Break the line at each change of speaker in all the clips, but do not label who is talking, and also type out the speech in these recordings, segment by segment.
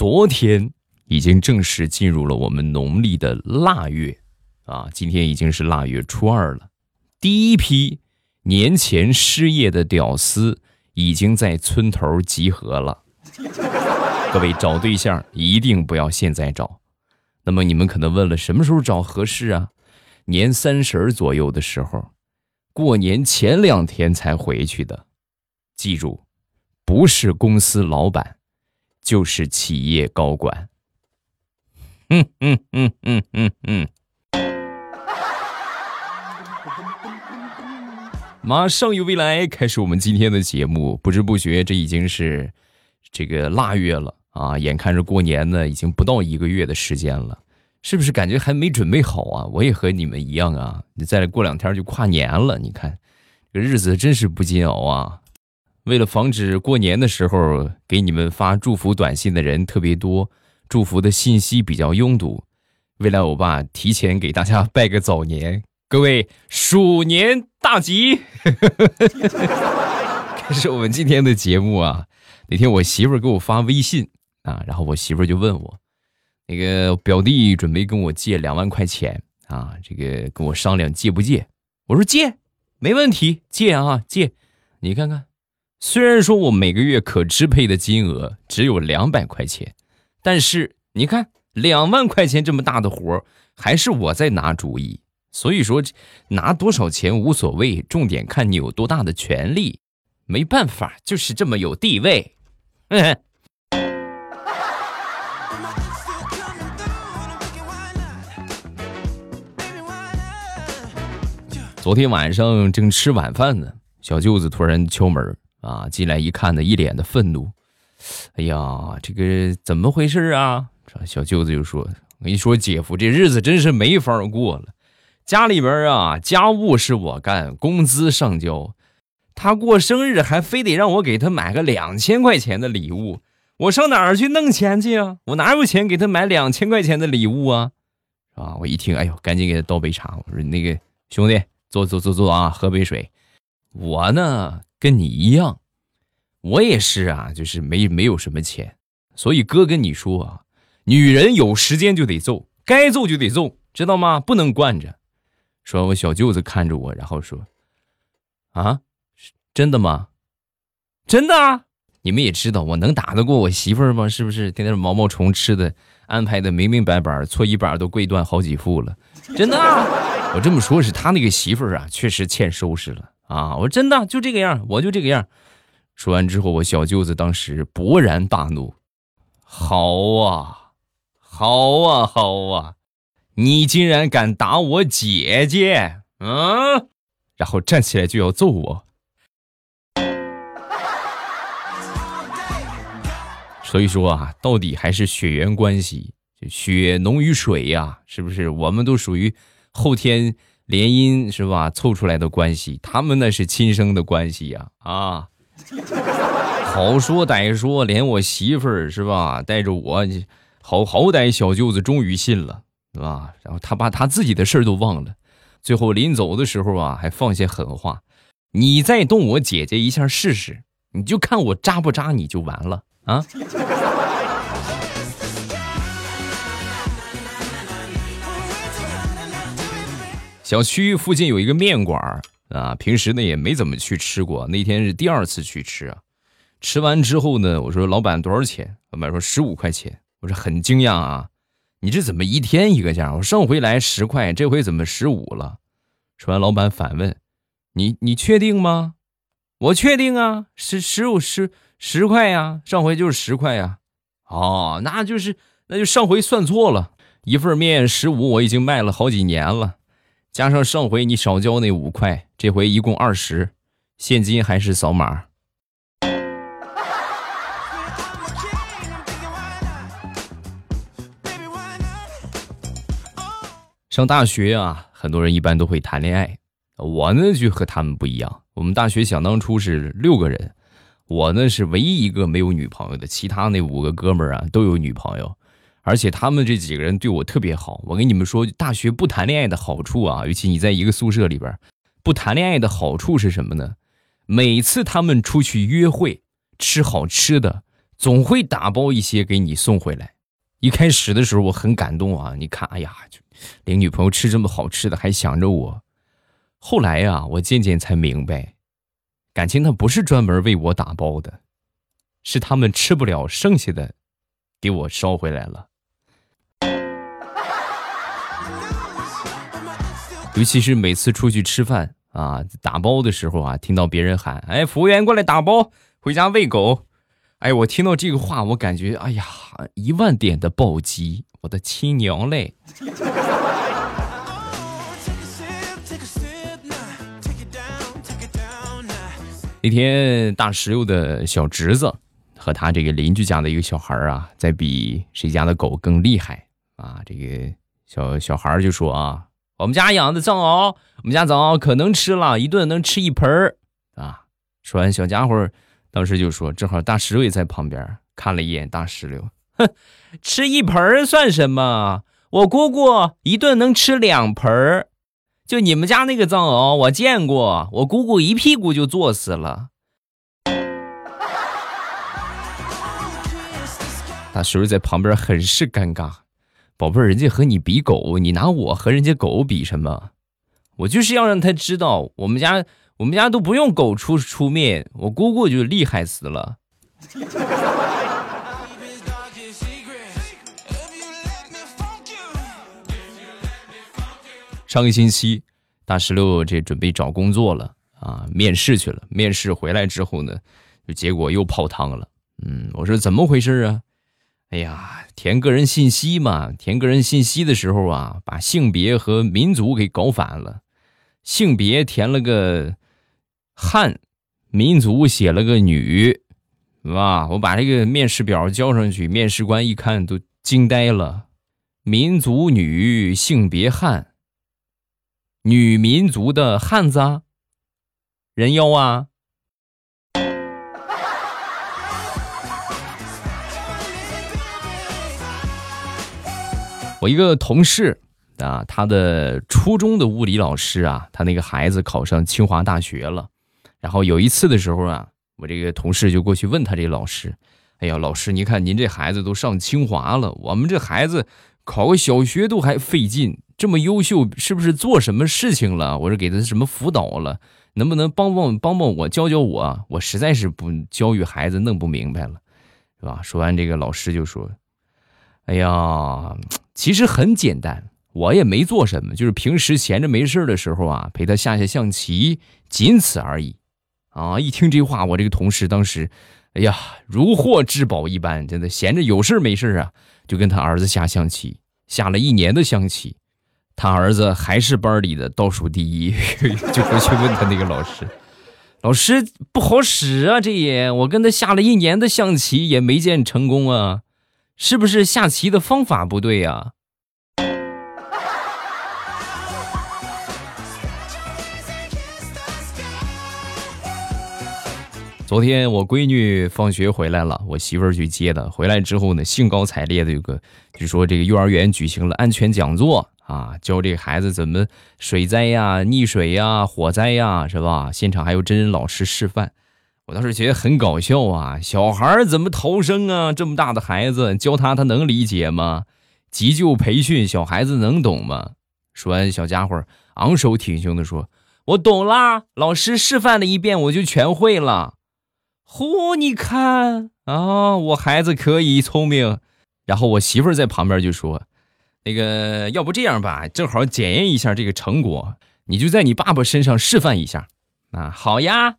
昨天已经正式进入了我们农历的腊月，啊，今天已经是腊月初二了。第一批年前失业的屌丝已经在村头集合了。各位找对象一定不要现在找。那么你们可能问了，什么时候找合适啊？年三十左右的时候，过年前两天才回去的。记住，不是公司老板，就是企业高管。嗯嗯嗯嗯嗯嗯。马上有未来，开始我们今天的节目。不知不觉，这已经是这个腊月了啊！眼看着过年呢，已经不到一个月的时间了，是不是感觉还没准备好啊？我也和你们一样啊！你再过两天就跨年了，你看这日子真是不禁熬啊！为了防止过年的时候给你们发祝福短信的人特别多，祝福的信息比较拥堵，未来欧巴提前给大家拜个早年，各位鼠年大吉！开始我们今天的节目啊，那天我媳妇给我发微信啊，然后我媳妇就问我，那个表弟准备跟我借两万块钱啊，这个跟我商量借不借？我说借，没问题，借啊借，你看看。虽然说我每个月可支配的金额只有两百块钱，但是你看两万块钱这么大的活儿还是我在拿主意。所以说拿多少钱无所谓，重点看你有多大的权利。没办法，就是这么有地位。昨天晚上正吃晚饭呢，小舅子突然敲门。啊，进来一看呢，一脸的愤怒。哎呀，这个怎么回事啊？小舅子就说：“我跟你说，姐夫，这日子真是没法过了。家里边啊，家务是我干，工资上交。他过生日还非得让我给他买个两千块钱的礼物，我上哪儿去弄钱去啊？我哪有钱给他买两千块钱的礼物啊？啊？我一听，哎呦，赶紧给他倒杯茶。我说：那个兄弟，坐坐坐坐啊，喝杯水。我呢？”跟你一样，我也是啊，就是没没有什么钱，所以哥跟你说啊，女人有时间就得揍，该揍就得揍，知道吗？不能惯着。说，我小舅子看着我，然后说：“啊，真的吗？真的啊！你们也知道，我能打得过我媳妇儿吗？是不是？天天毛毛虫吃的，安排的明明白白，搓衣板都跪断好几副了。真的啊！我这么说，是他那个媳妇儿啊，确实欠收拾了。”啊！我真的就这个样，我就这个样。说完之后，我小舅子当时勃然大怒：“好啊，好啊，好啊！你竟然敢打我姐姐！嗯！”然后站起来就要揍我。所以说啊，到底还是血缘关系，血浓于水呀，是不是？我们都属于后天。联姻是吧？凑出来的关系，他们那是亲生的关系呀！啊，好说歹说，连我媳妇儿是吧，带着我，好好歹小舅子终于信了，是吧？然后他把他自己的事儿都忘了，最后临走的时候啊，还放下狠话：“你再动我姐姐一下试试，你就看我扎不扎你就完了啊！”小区附近有一个面馆啊，平时呢也没怎么去吃过，那天是第二次去吃啊。吃完之后呢，我说老板多少钱？老板说十五块钱。我说很惊讶啊，你这怎么一天一个价？我上回来十块，这回怎么十五了？说完，老板反问：“你你确定吗？”我确定啊，十十五十十块呀，上回就是十块呀。哦，那就是那就上回算错了，一份面十五，我已经卖了好几年了。加上上回你少交那五块，这回一共二十，现金还是扫码？上大学啊，很多人一般都会谈恋爱，我呢就和他们不一样。我们大学想当初是六个人，我呢是唯一一个没有女朋友的，其他那五个哥们儿啊都有女朋友。而且他们这几个人对我特别好。我跟你们说，大学不谈恋爱的好处啊，尤其你在一个宿舍里边，不谈恋爱的好处是什么呢？每次他们出去约会，吃好吃的，总会打包一些给你送回来。一开始的时候我很感动啊，你看，哎呀，领女朋友吃这么好吃的，还想着我。后来呀，我渐渐才明白，感情他不是专门为我打包的，是他们吃不了剩下的，给我捎回来了。尤其是每次出去吃饭啊，打包的时候啊，听到别人喊：“哎，服务员过来打包，回家喂狗。”哎，我听到这个话，我感觉哎呀，一万点的暴击，我的亲娘嘞！那天大石榴的小侄子和他这个邻居家的一个小孩啊，在比谁家的狗更厉害啊。这个小小孩就说啊。我们家养的藏獒，我们家藏獒可能吃了一顿能吃一盆儿啊！说完，小家伙当时就说：“正好大石榴也在旁边看了一眼大石榴，哼，吃一盆儿算什么？我姑姑一顿能吃两盆儿。就你们家那个藏獒，我见过，我姑姑一屁股就坐死了。”大石榴在旁边很是尴尬。宝贝儿，人家和你比狗，你拿我和人家狗比什么？我就是要让他知道，我们家我们家都不用狗出出面，我姑姑就厉害死了。上个星期，大石榴这准备找工作了啊，面试去了。面试回来之后呢，就结果又泡汤了。嗯，我说怎么回事啊？哎呀，填个人信息嘛，填个人信息的时候啊，把性别和民族给搞反了。性别填了个汉，民族写了个女，是吧？我把这个面试表交上去，面试官一看都惊呆了。民族女，性别汉，女民族的汉子啊，人妖啊！我一个同事啊，他的初中的物理老师啊，他那个孩子考上清华大学了。然后有一次的时候啊，我这个同事就过去问他这老师：“哎呀，老师，您看您这孩子都上清华了，我们这孩子考个小学都还费劲，这么优秀，是不是做什么事情了？我说给他什么辅导了？能不能帮帮帮帮我，教教我？我实在是不教育孩子弄不明白了，是吧？”说完这个，老师就说：“哎呀。”其实很简单，我也没做什么，就是平时闲着没事的时候啊，陪他下下象棋，仅此而已。啊！一听这话，我这个同事当时，哎呀，如获至宝一般，真的闲着有事没事啊，就跟他儿子下象棋，下了一年的象棋，他儿子还是班里的倒数第一，就回去问他那个老师，老师不好使啊，这也我跟他下了一年的象棋也没见成功啊。是不是下棋的方法不对呀？昨天我闺女放学回来了，我媳妇儿去接的。回来之后呢，兴高采烈的有个，就说这个幼儿园举行了安全讲座啊，教这个孩子怎么水灾呀、溺水呀、火灾呀，是吧？现场还有真人老师示范。我倒是觉得很搞笑啊！小孩怎么逃生啊？这么大的孩子教他，他能理解吗？急救培训，小孩子能懂吗？说完，小家伙昂首挺胸的说：“我懂啦，老师示范了一遍，我就全会了。”嚯，你看啊，我孩子可以聪明。然后我媳妇在旁边就说：“那个，要不这样吧，正好检验一下这个成果，你就在你爸爸身上示范一下。”啊，好呀。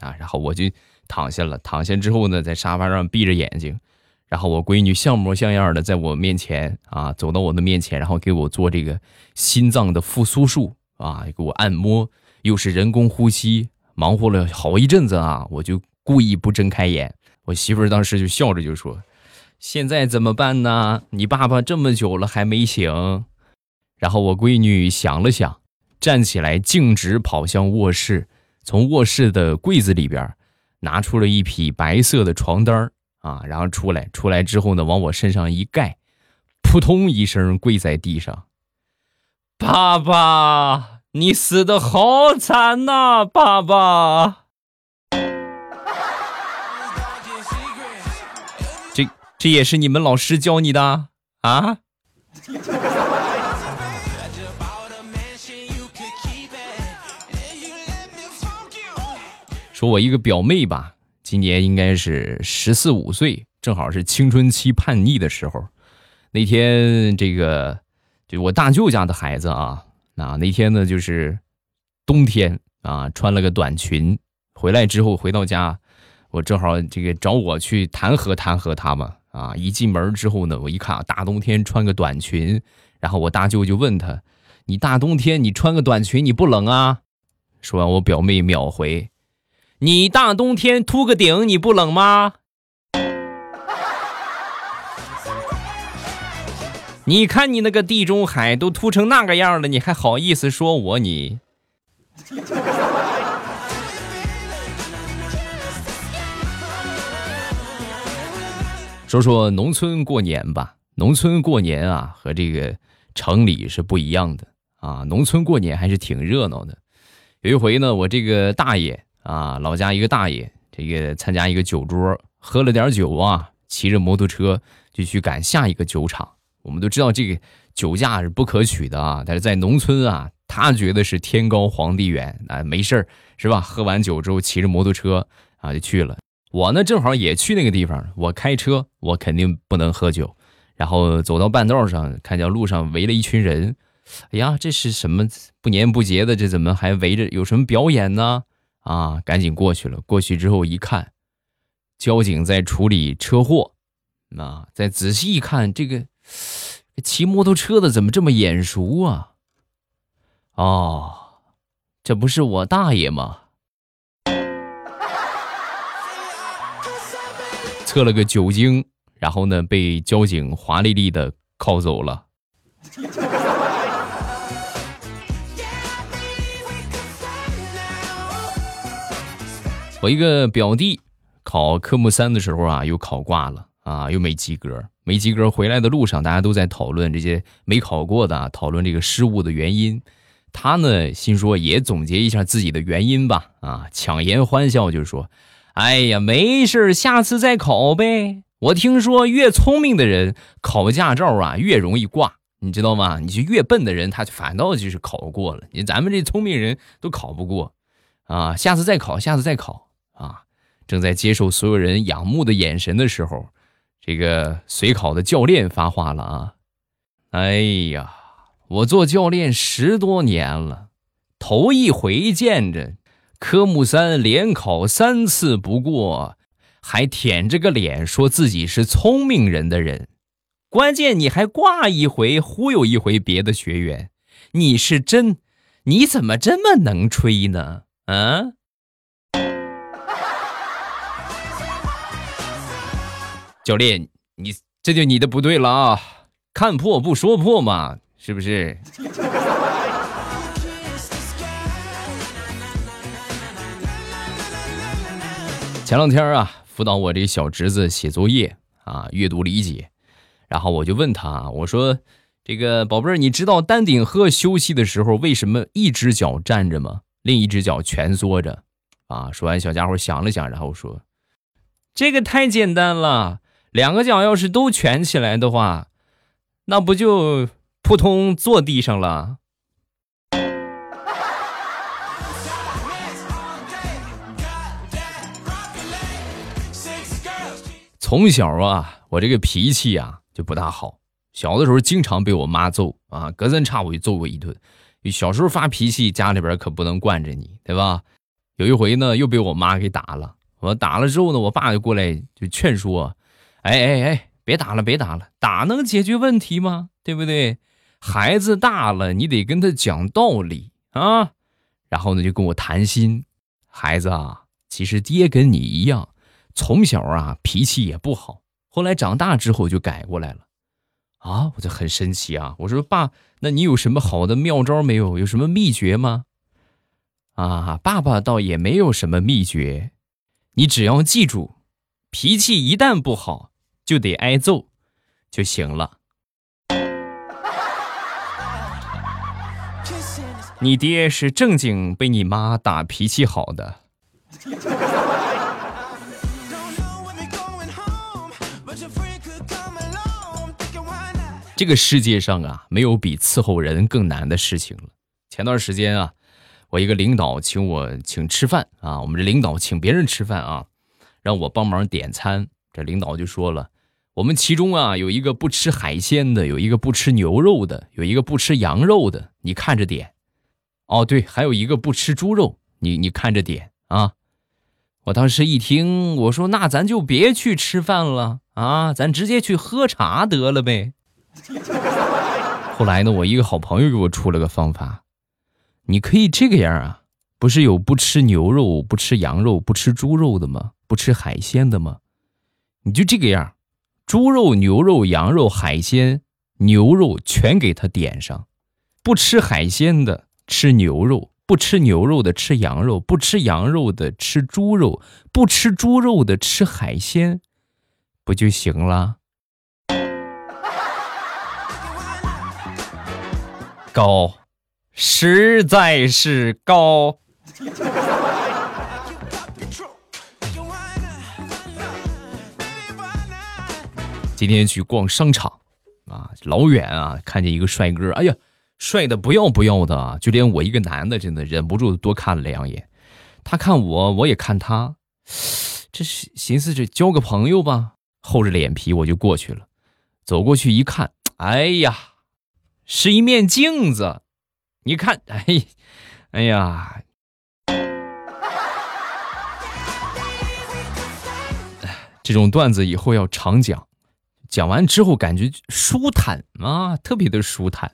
啊，然后我就躺下了。躺下之后呢，在沙发上闭着眼睛，然后我闺女像模像样的在我面前啊，走到我的面前，然后给我做这个心脏的复苏术啊，给我按摩，又是人工呼吸，忙活了好一阵子啊，我就故意不睁开眼。我媳妇儿当时就笑着就说：“现在怎么办呢？你爸爸这么久了还没醒。”然后我闺女想了想，站起来径直跑向卧室。从卧室的柜子里边拿出了一匹白色的床单啊，然后出来，出来之后呢，往我身上一盖，扑通一声跪在地上。爸爸，你死的好惨呐，爸爸！这也是你们老师教你的啊？说我一个表妹吧，今年应该是十四五岁，正好是青春期叛逆的时候。那天这个就我大舅家的孩子啊，那那天呢就是冬天啊，穿了个短裙，回来之后回到家，我正好这个找我去弹劾弹劾他嘛啊！一进门之后呢，我一看啊，大冬天穿个短裙，然后我大舅就问他：“你大冬天你穿个短裙你不冷啊？”说完，我表妹秒回。你大冬天秃个顶，你不冷吗？你看你那个地中海都秃成那个样了，你还好意思说我你？说说农村过年吧，农村过年啊，和这个城里是不一样的啊。农村过年还是挺热闹的。有一回呢，我这个大爷。啊，老家一个大爷，这个参加一个酒桌，喝了点酒啊，骑着摩托车就去赶下一个酒厂。我们都知道这个酒驾是不可取的啊，但是在农村啊，他觉得是天高皇帝远啊，没事儿是吧？喝完酒之后骑着摩托车啊就去了。我呢正好也去那个地方，我开车，我肯定不能喝酒。然后走到半道上，看见路上围了一群人，哎呀，这是什么不年不节的？这怎么还围着？有什么表演呢？啊，赶紧过去了。过去之后一看，交警在处理车祸。啊，再仔细一看，这个骑摩托车的怎么这么眼熟啊？哦，这不是我大爷吗？测了个酒精，然后呢，被交警华丽丽的铐走了。我一个表弟考科目三的时候啊，又考挂了啊，又没及格。没及格回来的路上，大家都在讨论这些没考过的，讨论这个失误的原因。他呢，心说也总结一下自己的原因吧，啊，强颜欢笑就说：“哎呀，没事下次再考呗。我听说越聪明的人考驾照啊，越容易挂，你知道吗？你就越笨的人，他反倒就是考过了。你咱们这聪明人都考不过，啊，下次再考，下次再考。”啊，正在接受所有人仰慕的眼神的时候，这个随考的教练发话了啊！哎呀，我做教练十多年了，头一回见着科目三连考三次不过，还舔着个脸说自己是聪明人的人，关键你还挂一回忽悠一回别的学员，你是真？你怎么这么能吹呢？啊？教练，你这就你的不对了啊！看破不说破嘛，是不是？前两天啊，辅导我这小侄子写作业啊，阅读理解，然后我就问他，我说：“这个宝贝儿，你知道丹顶鹤休息的时候为什么一只脚站着吗？另一只脚蜷缩着？”啊，说完，小家伙想了想，然后说：“这个太简单了。”两个脚要是都蜷起来的话，那不就扑通坐地上了？从小啊，我这个脾气啊就不大好，小的时候经常被我妈揍啊，隔三差五就揍过一顿。小时候发脾气，家里边可不能惯着你，对吧？有一回呢，又被我妈给打了。我打了之后呢，我爸就过来就劝说。哎哎哎，别打了，别打了，打能解决问题吗？对不对？孩子大了，你得跟他讲道理啊。然后呢，就跟我谈心。孩子啊，其实爹跟你一样，从小啊脾气也不好，后来长大之后就改过来了。啊，我就很神奇啊。我说爸，那你有什么好的妙招没有？有什么秘诀吗？啊，爸爸倒也没有什么秘诀，你只要记住。脾气一旦不好，就得挨揍，就行了。你爹是正经被你妈打脾气好的。这个世界上啊，没有比伺候人更难的事情了。前段时间啊，我一个领导请我请吃饭啊，我们这领导请别人吃饭啊，让我帮忙点餐。这领导就说了，我们其中啊有一个不吃海鲜的，有一个不吃牛肉的，有一个不吃羊肉的，你看着点。哦，对，还有一个不吃猪肉，你你看着点啊。我当时一听，我说那咱就别去吃饭了啊，咱直接去喝茶得了呗。后来呢，我一个好朋友给我出了个方法，你可以这个样啊，不是有不吃牛肉、不吃羊肉、不吃猪肉的吗？不吃海鲜的吗？你就这个样，猪肉、牛肉、羊肉、海鲜、牛肉全给他点上，不吃海鲜的吃牛肉。不吃牛肉的吃羊肉，不吃羊肉的吃猪肉，不吃猪肉的吃海鲜，不就行了？高，实在是高。今天去逛商场，啊，老远啊，看见一个帅哥，哎呀！帅的不要不要的，就连我一个男的，真的忍不住多看了两眼。他看我，我也看他，这是寻思着交个朋友吧。厚着脸皮我就过去了，走过去一看，哎呀，是一面镜子。你看，哎，哎呀，这种段子以后要常讲，讲完之后感觉舒坦啊，特别的舒坦。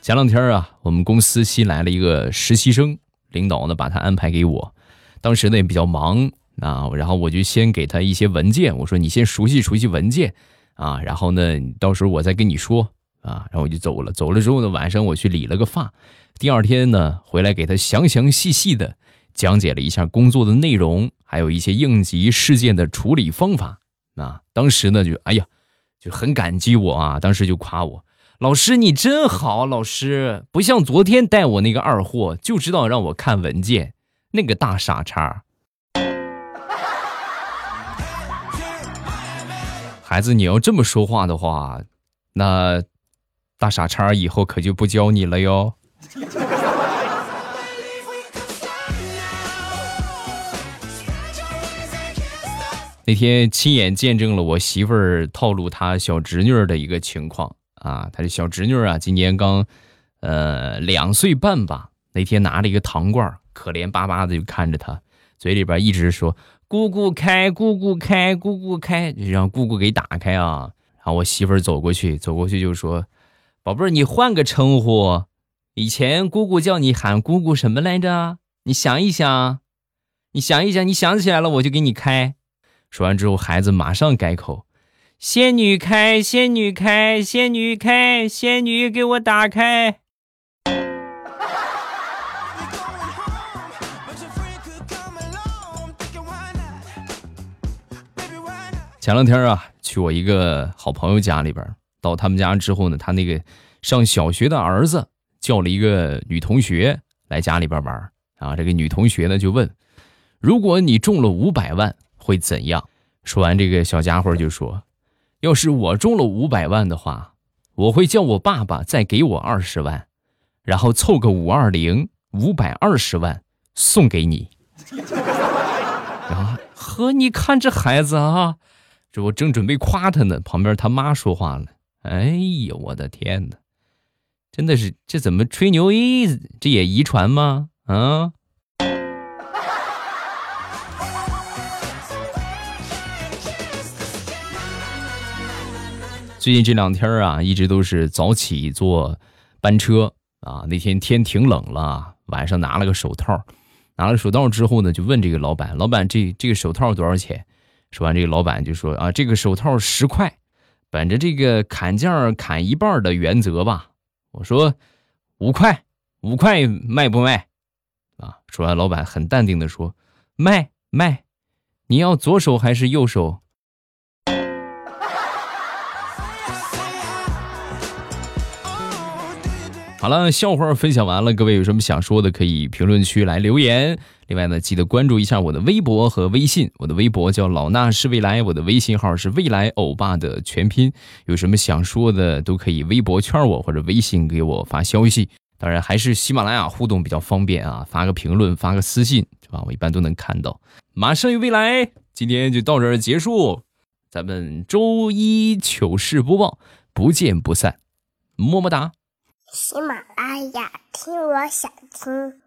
前两天啊，我们公司新来了一个实习生，领导呢把他安排给我。当时呢也比较忙啊，然后我就先给他一些文件，我说你先熟悉熟悉文件啊，然后呢到时候我再跟你说啊，然后我就走了。走了之后呢，晚上我去理了个发，第二天呢回来给他详详细细的讲解了一下工作的内容，还有一些应急事件的处理方法。啊，当时呢就哎呀，就很感激我啊，当时就夸我。老师，你真好，老师不像昨天带我那个二货，就知道让我看文件，那个大傻叉。孩子，你要这么说话的话，那大傻叉以后可就不教你了哟。那天亲眼见证了我媳妇儿套路她小侄女的一个情况。啊，她这小侄女啊，今年刚，呃，两岁半吧。那天拿了一个糖罐，可怜巴巴的就看着他，嘴里边一直说“姑姑开，姑姑开，姑姑开”，就让姑姑给打开啊。然后我媳妇儿走过去，走过去就说：“宝贝儿，你换个称呼，以前姑姑叫你喊姑姑什么来着？你想一想，你想一想，你想起来了我就给你开。”说完之后，孩子马上改口。仙女开，仙女开，仙女开，仙女给我打开。前两天啊，去我一个好朋友家里边，到他们家之后呢，他那个上小学的儿子叫了一个女同学来家里边玩啊。这个女同学呢就问：“如果你中了五百万会怎样？”说完，这个小家伙就说。要是我中了五百万的话，我会叫我爸爸再给我二十万，然后凑个五二零，五百二十万送给你。啊，呵，你看这孩子啊，这我正准备夸他呢，旁边他妈说话了。哎呀，我的天哪，真的是这怎么吹牛？这也遗传吗？啊？最近这两天啊，一直都是早起坐班车啊。那天天挺冷了，晚上拿了个手套，拿了手套之后呢，就问这个老板：“老板，这这个手套多少钱？”说完，这个老板就说：“啊，这个手套十块，本着这个砍价砍一半的原则吧。”我说：“五块，五块卖不卖？”啊，说完，老板很淡定的说：“卖卖，你要左手还是右手？”好了，笑话分享完了，各位有什么想说的，可以评论区来留言。另外呢，记得关注一下我的微博和微信，我的微博叫老衲是未来，我的微信号是未来欧巴的全拼。有什么想说的，都可以微博圈我或者微信给我发消息。当然，还是喜马拉雅互动比较方便啊，发个评论，发个私信，是吧？我一般都能看到。马上有未来，今天就到这儿结束，咱们周一糗事播报，不见不散，么么哒。
喜马拉雅，听我想听。